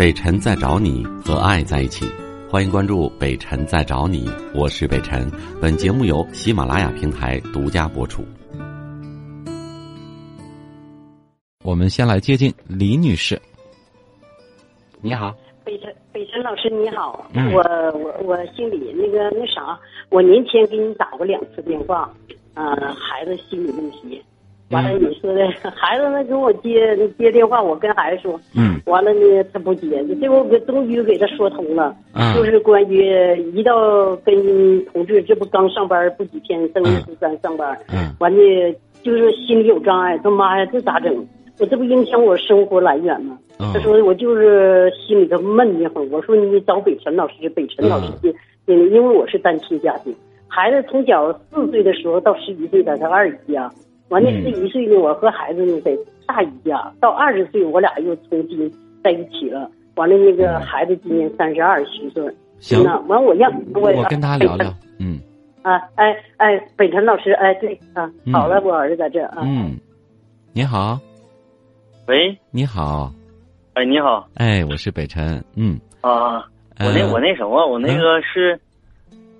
北辰在找你和爱在一起，欢迎关注北辰在找你，我是北辰。本节目由喜马拉雅平台独家播出。我们先来接近李女士。你好，北辰北辰老师你好，嗯我我我姓李，那个那啥，我年前给你打过两次电话，呃，孩子心理问题，完了你说的孩子他给我接接电话，我跟孩子说，嗯。完了呢他不接，这我给终于给他说通了，嗯就是关于一到跟同志，这不刚上班不几天，正月初三上班，嗯。完了就是心里有障碍，他妈呀这咋整？我这不影响我生活来源吗？嗯他说我就是心里头闷得慌。我说你找北辰老师，北辰老师去，因因为我是单亲家庭，孩子从小四岁的时候到十一岁在他二姨家，完了嗯十一岁呢，我和孩子呢在大姨家，到二十岁我俩又重新在一起了。完了那个孩子今年三十二虚岁，行那完我让我我跟他聊聊。嗯啊，哎哎，北辰老师，哎对啊，好了，我儿子在这啊，嗯，你好，喂，你好，哎，你好哎，我是北辰。嗯，啊，我那呃我那什么，我那个是，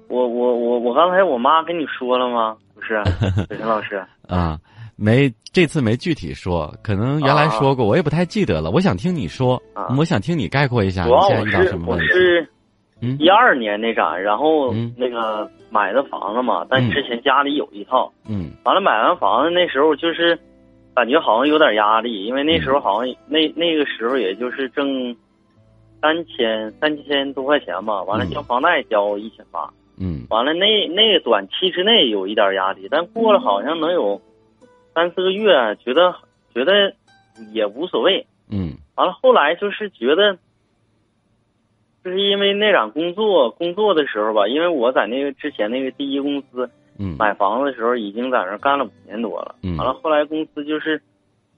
我我我我刚才我妈跟你说了吗？不是，北辰老师，啊，没这次没具体说，可能原来说过，我也不太记得了。我想听你说，啊。我想听你概括一下主要我你现在遇到是我什么问题。是嗯？一二年那啥，然后嗯。那个买的房子嘛，但嗯。之前家里有一套，嗯。完了买完房子那时候就是感觉好像有点压力，因为那时候好像那那个时候也就是挣三千三千多块钱吧，完了嗯。交房贷交一千八。嗯。完了，那那个短期之内有一点压力，但过了好像能有三四个月，觉得觉得也无所谓。嗯。完了，后来就是觉得，就是因为那场工作工作的时候吧，因为我在那个之前那个第一公司嗯。买房子的时候，已经在那儿干了五年多了。嗯。完了，后来公司就是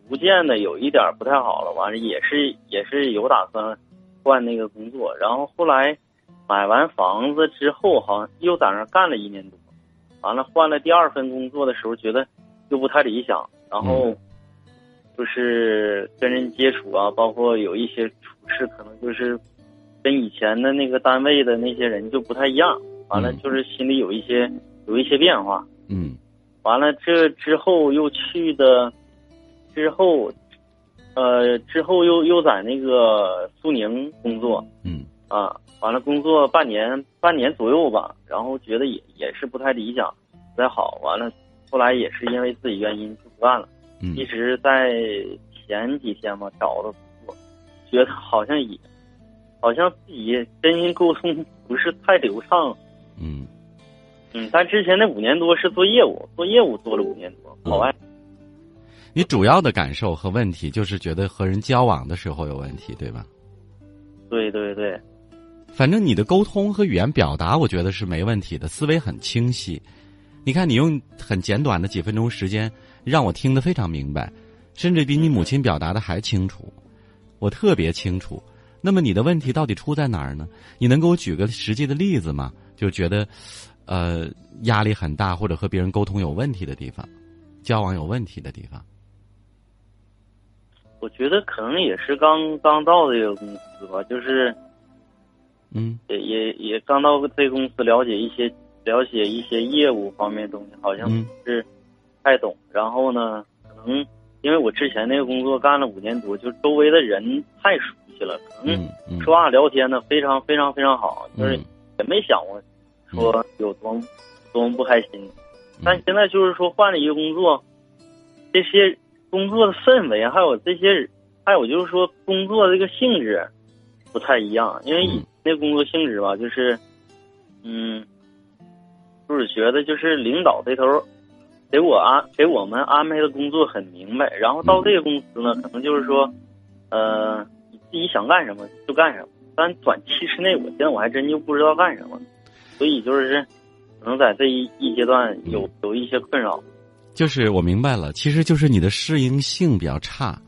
逐渐的有一点不太好了，完了也是也是有打算换那个工作，然后后来买完房子之后，好像又在那儿干了一年多，完了换了第二份工作的时候，觉得又不太理想，然后就是跟人接触啊，包括有一些处事，可能就是跟以前的那个单位的那些人就不太一样，完了嗯。就是心里有一些有一些变化。嗯。完了，这之后又去的，之后，呃，之后又又在那个苏宁工作。嗯啊，完了工作半年半年左右吧，然后觉得也也是不太理想，不太好，完了，后来也是因为自己原因就不干了，嗯一直在前几天嘛找的工作，觉得好像也，好像自己真心沟通不是太流畅，嗯嗯，但之前那五年多是做业务，做业务做了五年多，嗯跑外。你主要的感受和问题就是觉得和人交往的时候有问题，对吧？对对对，反正你的沟通和语言表达，我觉得是没问题的，思维很清晰。你看，你用很简短的几分钟时间，让我听得非常明白，甚至比你母亲表达的还清楚，我特别清楚。那么你的问题到底出在哪儿呢？你能给我举个实际的例子吗？就觉得，呃，压力很大，或者和别人沟通有问题的地方，交往有问题的地方。我觉得可能也是刚刚到这个公司吧，就是嗯。也也也刚到这公司，了解一些了解一些业务方面的东西，好像是太懂。然后呢，可能因为我之前那个工作干了五年多，就周围的人太熟悉了，可能说话聊天呢非常非常非常好，就是嗯也没想过说有多么多么不开心。嗯。但现在就是说换了一个工作，这些工作的氛围，还有这些，还有就是说工作这个性质不太一样，因为那工作性质吧，就是，嗯，就是觉得就是领导这头给我安给我们安排的工作很明白，然后到这个公司呢，可能就是说，呃，你自己想干什么就干什么，但短期之内，我现在我还真就不知道干什么，所以就是可能在这一一阶段有有一些困扰。就是我明白了，其实就是你的适应性比较差。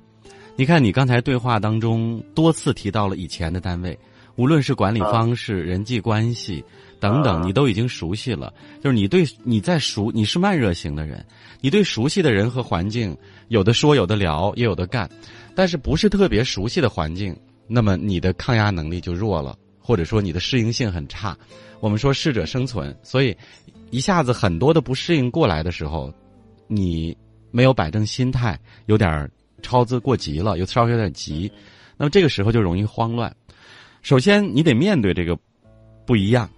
你看，你刚才对话当中多次提到了以前的单位，无论是管理方式、人际关系等等，啊你都已经熟悉了。就是你对你在熟，你是慢热型的人，你对熟悉的人和环境有的说有的聊，也有的干，但是不是特别熟悉的环境，那么你的抗压能力就弱了，或者说你的适应性很差。我们说适者生存，所以一下子很多的不适应过来的时候，你没有摆正心态，有点超资过急了，又稍微有点急，那么这个时候就容易慌乱。首先，你得面对这个不一样。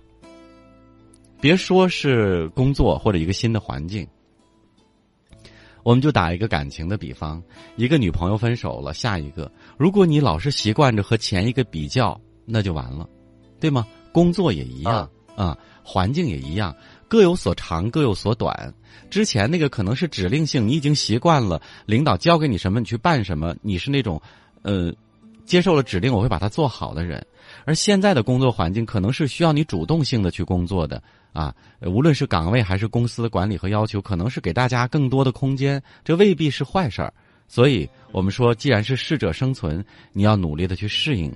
别说是工作或者一个新的环境，我们就打一个感情的比方：一个女朋友分手了，下一个，如果你老是习惯着和前一个比较，那就完了，对吗？工作也一样。啊，环境也一样，各有所长，各有所短。之前那个可能是指令性，你已经习惯了，领导交给你什么，你去办什么，你是那种，呃，接受了指令我会把它做好的人。而现在的工作环境可能是需要你主动性的去工作的。啊，无论是岗位还是公司的管理和要求，可能是给大家更多的空间，这未必是坏事儿。所以我们说，既然是适者生存，你要努力的去适应。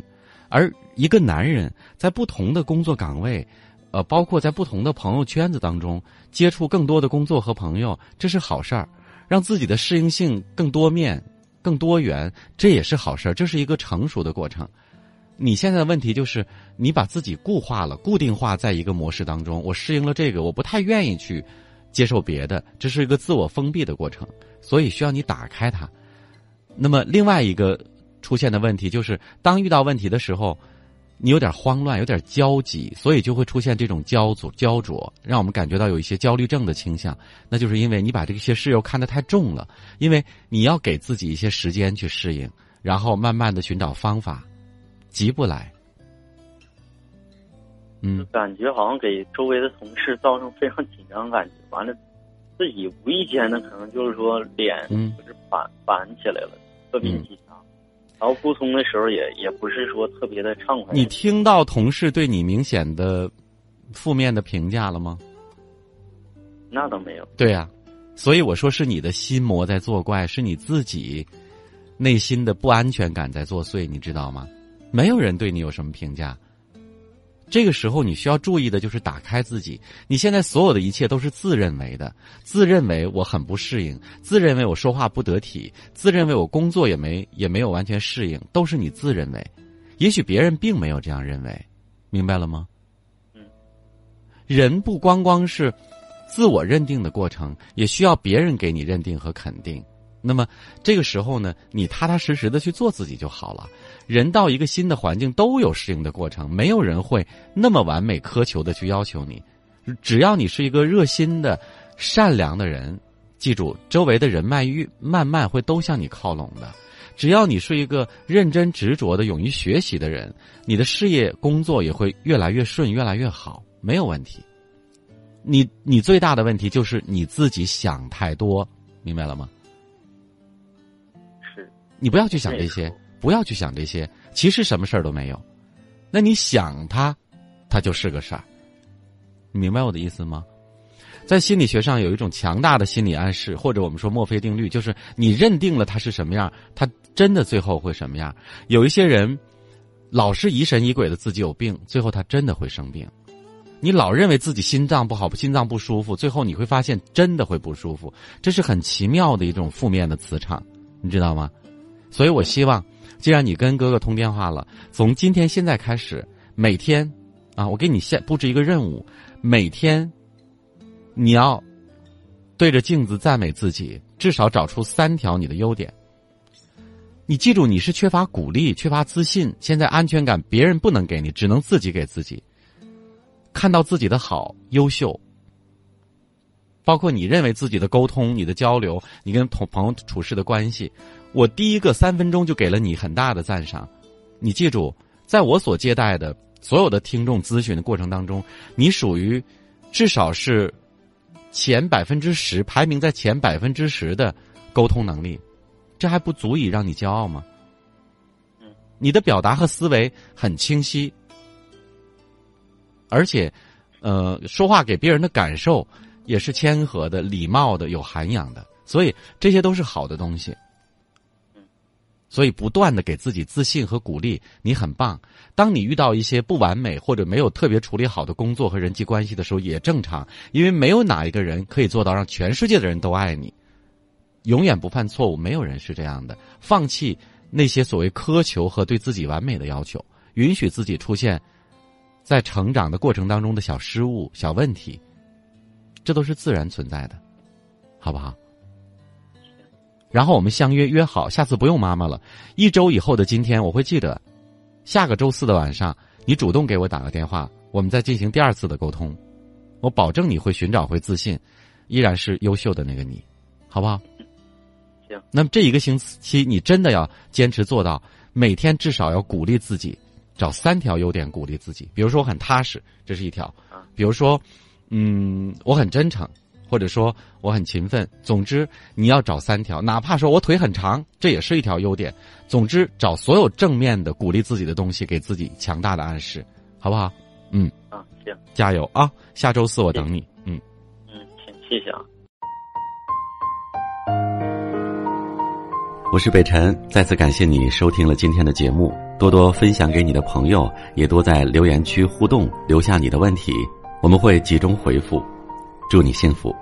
而一个男人在不同的工作岗位，呃，包括在不同的朋友圈子当中接触更多的工作和朋友，这是好事儿，让自己的适应性更多面、更多元，这也是好事儿，这是一个成熟的过程。你现在的问题就是，你把自己固化了、固定化在一个模式当中。我适应了这个，我不太愿意去接受别的，这是一个自我封闭的过程，所以需要你打开它。那么，另外一个出现的问题就是，当遇到问题的时候，你有点慌乱、有点焦急，所以就会出现这种焦灼、焦灼，让我们感觉到有一些焦虑症的倾向。那就是因为你把这些事又看得太重了，因为你要给自己一些时间去适应，然后慢慢的寻找方法。急不来，嗯，感觉好像给周围的同事造成非常紧张感觉。完了，自己无意间呢，可能就是说脸就是板板起来了，特别紧张。然后沟通的时候也也不是说特别的畅快。你听到同事对你明显的负面的评价了吗？那倒没有。对呀，所以我说是你的心魔在作怪，是你自己内心的不安全感在作祟，你知道吗？没有人对你有什么评价。这个时候，你需要注意的就是打开自己。你现在所有的一切都是自认为的，自认为我很不适应，自认为我说话不得体，自认为我工作也没也没有完全适应，都是你自认为。也许别人并没有这样认为，明白了吗？嗯。人不光光是自我认定的过程，也需要别人给你认定和肯定。那么这个时候呢，你踏踏实实的去做自己就好了。人到一个新的环境都有适应的过程，没有人会那么完美苛求的去要求你。只要你是一个热心的、善良的人，记住，周围的人脉越慢慢会都向你靠拢的。只要你是一个认真执着的、勇于学习的人，你的事业工作也会越来越顺、越来越好，没有问题。你你最大的问题就是你自己想太多，明白了吗？你不要去想这些，不要去想这些。其实什么事儿都没有，那你想它，它就是个事儿。你明白我的意思吗？在心理学上有一种强大的心理暗示，或者我们说墨菲定律，就是你认定了它是什么样，它真的最后会什么样。有一些人老是疑神疑鬼的自己有病，最后他真的会生病。你老认为自己心脏不好，心脏不舒服，最后你会发现真的会不舒服。这是很奇妙的一种负面的磁场，你知道吗？所以，我希望，既然你跟哥哥通电话了，从今天现在开始，每天，啊，我给你下布置一个任务，每天，你要对着镜子赞美自己，至少找出三条你的优点。你记住，你是缺乏鼓励、缺乏自信，现在安全感别人不能给你，只能自己给自己。看到自己的好、优秀，包括你认为自己的沟通、你的交流、你跟同朋友处事的关系。我第一个三分钟就给了你很大的赞赏，你记住，在我所接待的所有的听众咨询的过程当中，你属于至少是前百分之十，排名在前百分之十的沟通能力，这还不足以让你骄傲吗？你的表达和思维很清晰，而且，呃，说话给别人的感受也是谦和的、礼貌的、有涵养的，所以这些都是好的东西。所以，不断的给自己自信和鼓励，你很棒。当你遇到一些不完美或者没有特别处理好的工作和人际关系的时候，也正常，因为没有哪一个人可以做到让全世界的人都爱你，永远不犯错误。没有人是这样的。放弃那些所谓苛求和对自己完美的要求，允许自己出现在成长的过程当中的小失误、小问题，这都是自然存在的，好不好？然后我们相约约好，下次不用妈妈了。一周以后的今天，我会记得，下个周四的晚上，你主动给我打个电话，我们再进行第二次的沟通。我保证你会寻找回自信，依然是优秀的那个你，好不好？行。那么这一个星期，你真的要坚持做到，每天至少要鼓励自己，找三条优点鼓励自己。比如说我很踏实，这是一条；比如说，嗯，我很真诚。或者说我很勤奋，总之你要找三条，哪怕说我腿很长，这也是一条优点。总之找所有正面的鼓励自己的东西，给自己强大的暗示，好不好？嗯，啊，行，加油啊！下周四我等你。嗯，嗯，行，谢谢啊。我是北辰，再次感谢你收听了今天的节目，多多分享给你的朋友，也多在留言区互动，留下你的问题，我们会集中回复。祝你幸福。